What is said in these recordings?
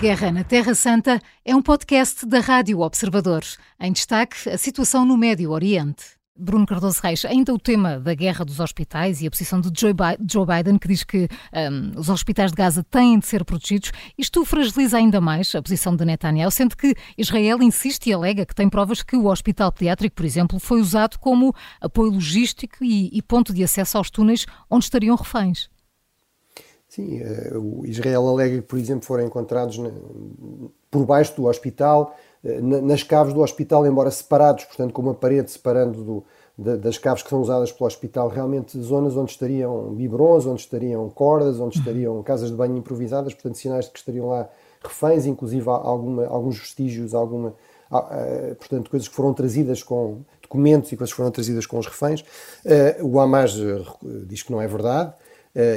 Guerra na Terra Santa é um podcast da Rádio Observador. Em destaque, a situação no Médio Oriente. Bruno Cardoso Reis, ainda o tema da guerra dos hospitais e a posição de Joe Biden, que diz que um, os hospitais de Gaza têm de ser protegidos, isto fragiliza ainda mais a posição de Netanyahu, sendo que Israel insiste e alega que tem provas que o hospital pediátrico, por exemplo, foi usado como apoio logístico e, e ponto de acesso aos túneis onde estariam reféns. Sim, uh, o Israel alega que, por exemplo, foram encontrados por baixo do hospital eh, nas caves do hospital, embora separados, portanto, com uma parede separando do, das caves que são usadas pelo hospital, realmente zonas onde estariam biberons, onde estariam cordas, onde estariam casas de banho improvisadas, portanto, sinais de que estariam lá reféns, inclusive alguma, alguns vestígios, alguma, eh, portanto, coisas que foram trazidas com documentos e coisas que foram trazidas com os reféns. Eh, o Hamas diz que não é verdade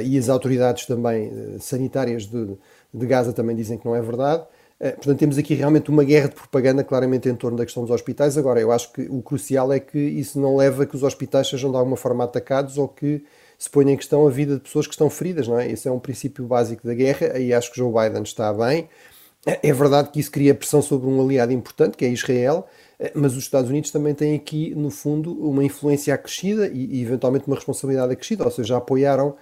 e as autoridades também sanitárias de, de Gaza também dizem que não é verdade. Eh, portanto, temos aqui realmente uma guerra de propaganda claramente em torno da questão dos hospitais. Agora, eu acho que o crucial é que isso não leva a que os hospitais sejam de alguma forma atacados ou que se ponha em questão a vida de pessoas que estão feridas, não é? Esse é um princípio básico da guerra, aí acho que Joe Biden está bem. É, verdade que isso cria pressão sobre um aliado importante, que é Israel, eh, mas os Estados Unidos também têm aqui, no fundo, uma influência acrescida e, e eventualmente uma responsabilidade acrescida, ou seja, apoiaram eh,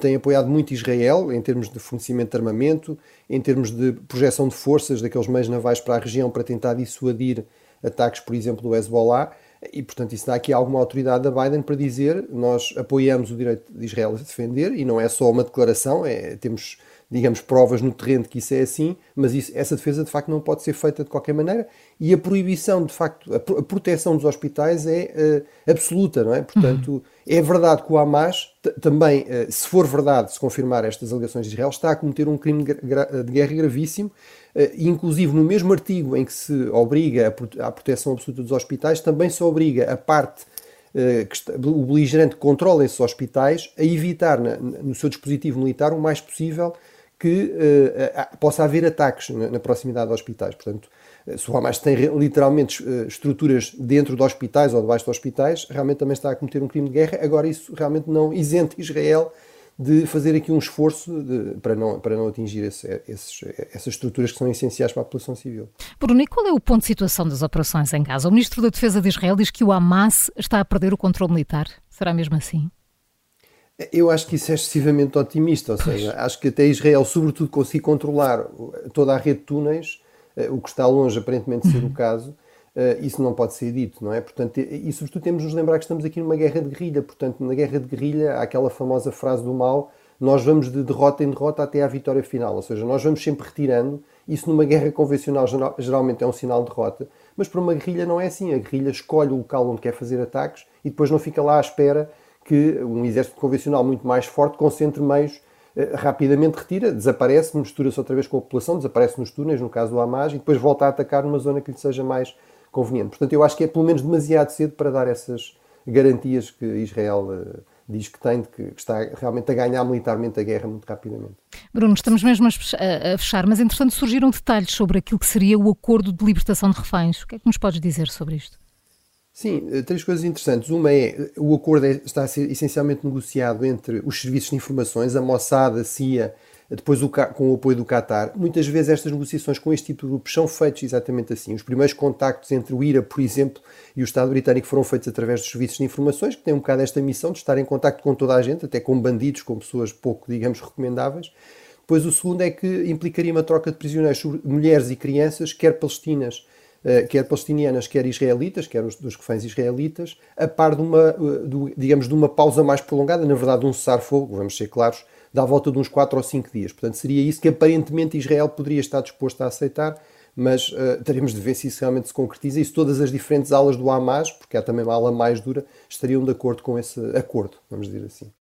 tem apoiado muito Israel em termos de fornecimento de armamento, em termos de projeção de forças daqueles meios navais para a região para tentar dissuadir ataques, por exemplo, do Hezbollah. E, portanto, isso dá aqui alguma autoridade a Biden para dizer nós apoiamos o direito de Israel a defender e não é só uma declaração, é, temos digamos, provas no terreno que isso é assim, mas isso, essa defesa de facto não pode ser feita de qualquer maneira e a proibição, de facto, a, proteção dos hospitais é uh, absoluta, não é? Portanto, uhum. é verdade que o Hamas também, uh, se for verdade, se confirmar estas alegações de Israel, está a cometer um crime de, guerra gravíssimo, uh, inclusive no mesmo artigo em que se obriga a, a proteção absoluta dos hospitais, também se obriga a parte que o beligerante controla esses hospitais a evitar na, no seu dispositivo militar o mais possível que uh, possa haver ataques na, na, proximidade de hospitais. Portanto, eh, se o Hamas tem literalmente estruturas dentro de hospitais ou debaixo de hospitais, realmente também está a cometer um crime de guerra. Agora, isso realmente não isente Israel de fazer aqui um esforço de, para, não, para não atingir esse, esses, essas estruturas que são essenciais para a população civil. Bruno, e qual é o ponto de situação das operações em Gaza? O Ministro da Defesa de Israel diz que o Hamas está a perder o controle militar. Será mesmo assim? Eu acho que isso é excessivamente otimista, ou seja, acho que até Israel, sobretudo, conseguir controlar toda a rede de túneis, eh, o que está longe aparentemente de ser o uhum. caso, eh, isso não pode ser dito, não é? Portanto, e sobretudo temos de nos lembrar que estamos aqui numa guerra de guerrilha, portanto, na guerra de guerrilha há aquela famosa frase do mal, nós vamos de derrota em derrota até à vitória final, ou seja, nós vamos sempre retirando, isso numa guerra convencional geralmente é um sinal de derrota, mas para uma guerrilha não é assim, a guerrilha escolhe o local onde quer fazer ataques e depois não fica lá à espera que um exército convencional muito mais forte concentre meios, eh, rapidamente retira, desaparece, mistura-se outra vez com a população, desaparece nos túneis, no caso do Hamas, e depois volta a atacar numa zona que lhe seja mais conveniente. Portanto, eu acho que é pelo menos demasiado cedo para dar essas garantias que Israel uh, diz que tem, de que, que está realmente a ganhar militarmente a guerra muito rapidamente. Bruno, estamos mesmo a fechar, mas entretanto surgiram detalhes sobre aquilo que seria o acordo de libertação de reféns. O que é que nos podes dizer sobre isto? Sim, eh, três coisas interessantes. Uma é o acordo é, está a ser essencialmente negociado entre os serviços de informações, a Mossad, a CIA, depois o, com o apoio do Qatar. Muitas vezes estas negociações com este tipo de grupos são feitas exatamente assim. Os primeiros contactos entre o IRA, por exemplo, e o Estado britânico foram feitos através dos serviços de informações, que têm um bocado esta missão de estar em contacto com toda a gente, até com bandidos, com pessoas pouco, digamos, recomendáveis. Depois o segundo é que implicaria uma troca de prisioneiros mulheres e crianças, quer palestinas, eh, quer palestinianas, quer israelitas, quer os dos reféns israelitas, a par de uma, eh, digamos, de uma pausa mais prolongada, na verdade, um cessar-fogo, vamos ser claros, dá volta de uns 4 ou 5 dias. Portanto, seria isso que aparentemente Israel poderia estar disposto a aceitar, mas uh, teremos de ver se isso realmente se concretiza e se todas as diferentes alas do Hamas, porque há também uma ala mais dura, estariam de acordo com esse acordo, vamos dizer assim.